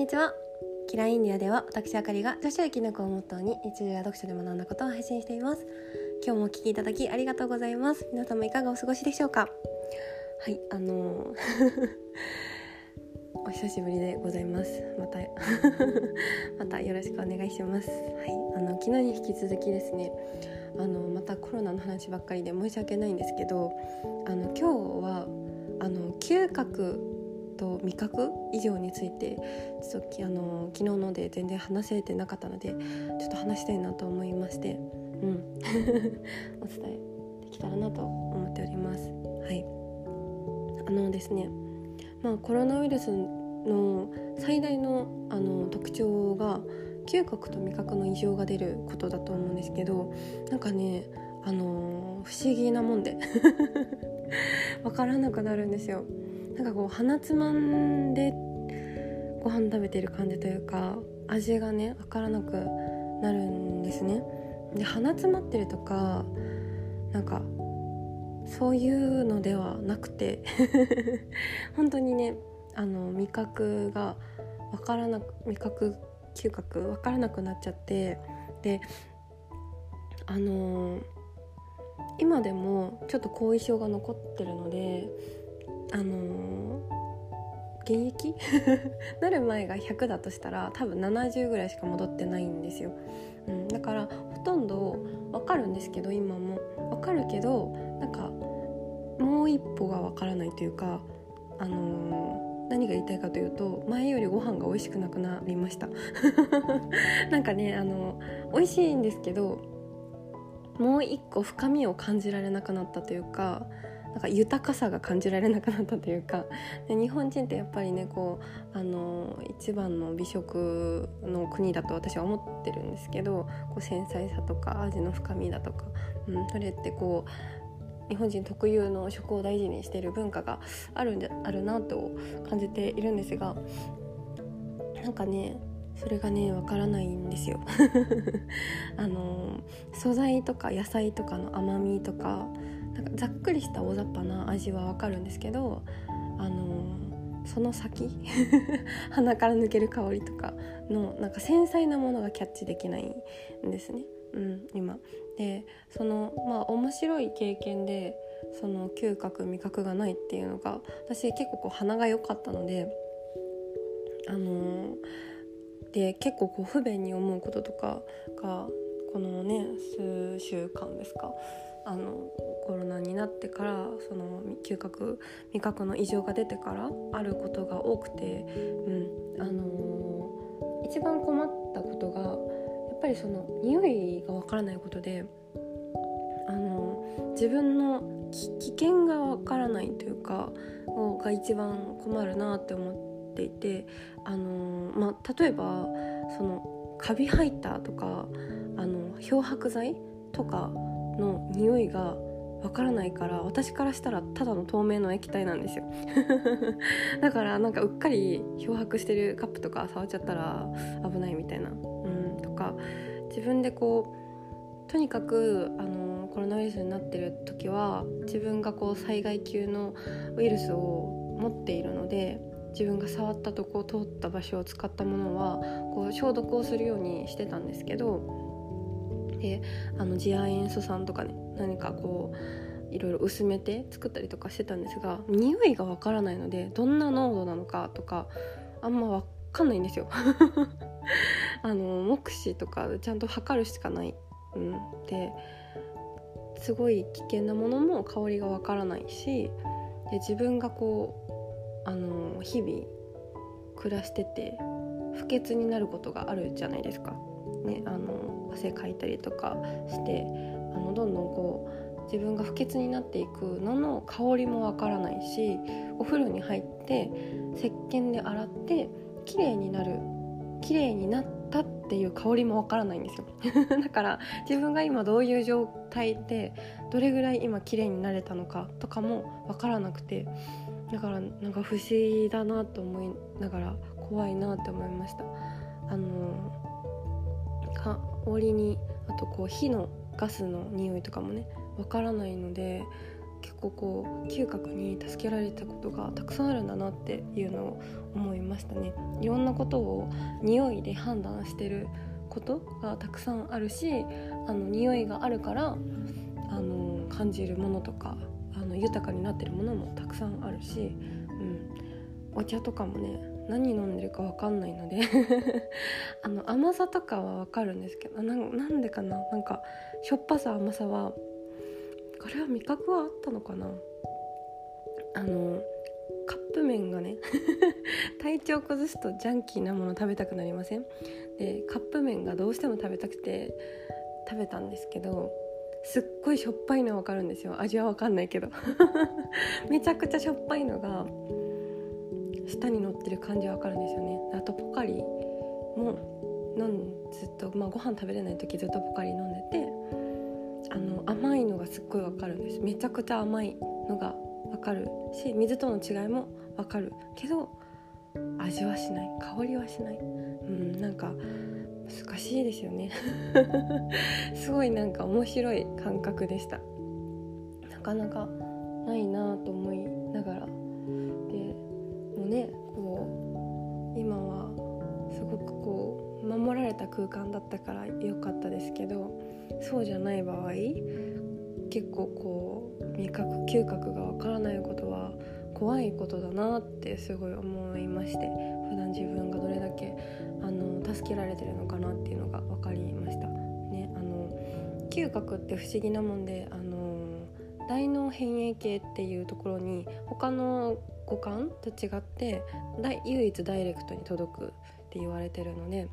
にちは。キラインディアでは私あかりが女子やきのこをモットーに日常や読書で学んだことを配信しています。今日もお聞きいただきありがとうございます。皆様いかがお過ごしでしょうか？はいあのー お久しぶりでございます。また またよろしくお願いします。はいあの昨日に引き続きですねあのまたコロナの話ばっかりで申し訳ないんですけどあの今日はあの嗅覚と味覚以上についてちょっとあの昨日ので全然話せてなかったのでちょっと話したいなと思いましてうん。お伝えできたらなと思っております。はい。あのですね。まあコロナウイルスの最大のあの特徴が嗅覚と味覚の異常が出ることだと思うんですけどなんかねあの不思議なもんで。わからなくなるんですよ。なんかこう鼻つまんでご飯食べてる感じというか味がね分からなくなるんですね。で鼻詰まってるとかなんかそういうのではなくて 本当にねあの味覚が分からなく味覚嗅覚分からなくなっちゃってであのー、今でもちょっと後遺症が残ってるのであのー、現役？なる前が100だとしたら多分70ぐらいしか戻ってないんですよ、うん、だからほとんどわかるんですけど今も。わかるけどなんかもう一歩がわからないというかあのー、何が言いたいかというと前よりご飯が美味しくなくなりました。なんかねあの美味しいんですけどもう一個深みを感じられなくなったというかなんか豊かさが感じられなくなったというかで日本人ってやっぱりねこうあの一番の美食の国だと私は思ってるんですけどこう繊細さとか味の深みだとか、うん、それってこう日本人特有の食を大事にしている文化があるんであるなと感じているんですがなんかねそれがねわからないんですよ。あの素材とか野菜とかの甘みとかなんかざっくりした大雑把な味はわかるんですけどあのその先？鼻から抜ける香りとかのなんか繊細なものがキャッチできないんですね、うん、今。でそのまあ面白い経験でその嗅覚味覚がないっていうのが私結構こう鼻が良かったのであので結構こう不便に思うこととかがこのね数週間ですか？あのコロナになってからその嗅覚味覚の異常が出てからあることが多くて、うんあのー、一番困ったことがやっぱりその匂いがわからないことで、あのー、自分の危険がわからないというかが一番困るなって思っていて、あのー、まあ、例えばそのカビハイターとかあの漂白剤とかの匂いがわからないから私からしたらただの透明の液体なんですよ。だからなんかうっかり漂白してるカップとか触っちゃったら危ないみたいな、うん、とか自分でこうとにかくあのコロナウイルスになってる時は自分がこう災害級のウイルスを持っているので自分が触ったとこ通った場所を使ったものはこう消毒をするようにしてたんですけどであの次亜塩素酸とかね何かこういろいろ薄めて作ったりとかしてたんですが匂いがわからないのでどんな濃度なのかとかあんまわかんないんですよ あの目視とかちゃんと測るしかない、うん、ですごい危険なものも香りがわからないしで自分がこうあの日々暮らしてて不潔になることがあるじゃないですか。ね、あの汗かいたりとかしてあのどんどんこう自分が不潔になっていくのの香りもわからないしお風呂に入って石鹸で洗って綺麗になる綺麗になったっていう香りもわからないんですよ。だから自分が今どういう状態でどれぐらい今綺麗になれたのかとかもわからなくてだからなんか不思議だなと思いながら怖いなって思いました。あの香りにあとこう火のガスの匂いとかもねわからないので結構こう嗅覚に助けられたことがたくさんあるんだなっていうのを思いましたね。いろんなことを匂いで判断してることがたくさんあるしあの匂いがあるからあの感じるものとかあの豊かになってるものもたくさんあるし、うん、お茶とかもね何飲んでるか分かんないので。あの甘さとかは分かるんですけど。なんでかな？なんかしょっぱさ甘さはこれは味覚はあったのかな？あのカップ麺がね 体調崩すとジャンキーなもの食べたくなりません？でカップ麺がどうしても食べたくて食べたんですけどすっごいしょっぱいの分かるんですよ。味は分かんないけど。めちゃくちゃしょっぱいのが舌に乗ってる感じは分かるんですよね。あとポカリも飲んずっと、まあ、ご飯食べれない時ずっとポカリ飲んでてあの甘いのがすっごい分かるんです。めちゃくちゃ甘いのが分かるし水との違いも分かるけど味はしない。香りはしない。うんなんか難しいですよね。すごいなんか面白い感覚でした。なかなかないなと思いながら。ねこう今はすごくこう守られた空間だったから良かったですけどそうじゃない場合結構こう味覚嗅覚がわからないことは怖いことだなってすごい思いまして普段自分がどれだけあの助けられてるのかなっていうのが分かりました。ね、あの嗅覚って不思議なもんであの大脳変影系っていうところに他の五感と違って唯一ダイレクトに届くって言われてるので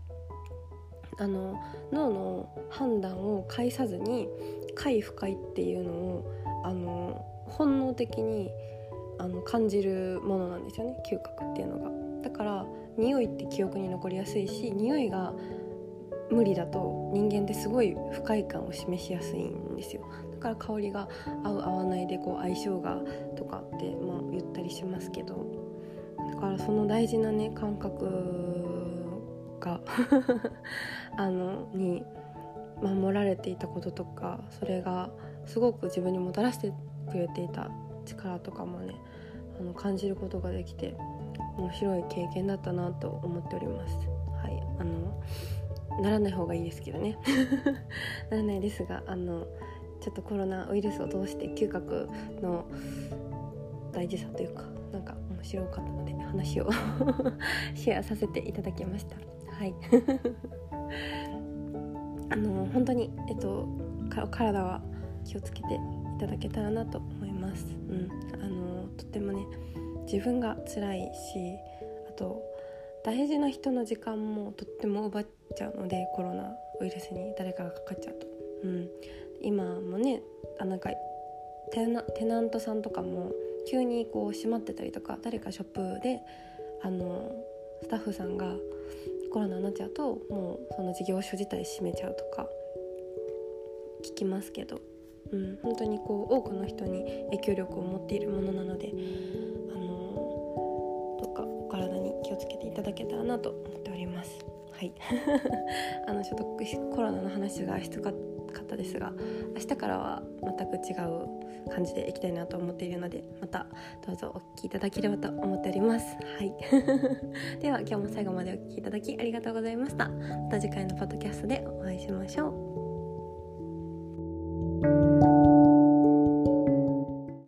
あの脳の判断を介さずに快不快っていうのをあの本能的にあの感じるものなんですよね嗅覚っていうのが。だから匂いって記憶に残りやすいし匂いが無理だと人間ってすごい不快感を示しやすいんですよだから香りが合う合わないでこう相性がとかって、まあ、言ったりしますけどだからその大事なね感覚が あのに守られていたこととかそれがすごく自分にもたらしてくれていた力とかもねあの感じることができて面白い経験だったなと思っております。はい、あのならない方がいいですけどね ならないですがあのちょっとコロナウイルスを通して嗅覚の大事さというかなんか面白かったので話を シェアさせていただきました。はい あの本当にえっと体は気をつけていただけたらなと思います。うん、あのとってもね自分が辛いしあと大事な人の時間もとっても奪っちゃうのでコロナウイルスに誰かがかかっちゃうと、うん、今もねあなんかテナテナントさんとかも急にこう閉まってたりとか誰かショップであのスタッフさんがコロナになっちゃうともうその事業所自体閉めちゃうとか聞きますけど、うん、本当にこう多くの人に影響力を持っているものなのであのどうかお体に気をつけていただけたらなと思っております。はい、あのちょっとコロナの話がしつかったですが明日からは全く違う感じでいきたいなと思っているのでまたどうぞお聴きいただければと思っております。はい、では今日も最後までお聴きいただきありがとうございました。また次回のポッドキャストでお会いしましょう。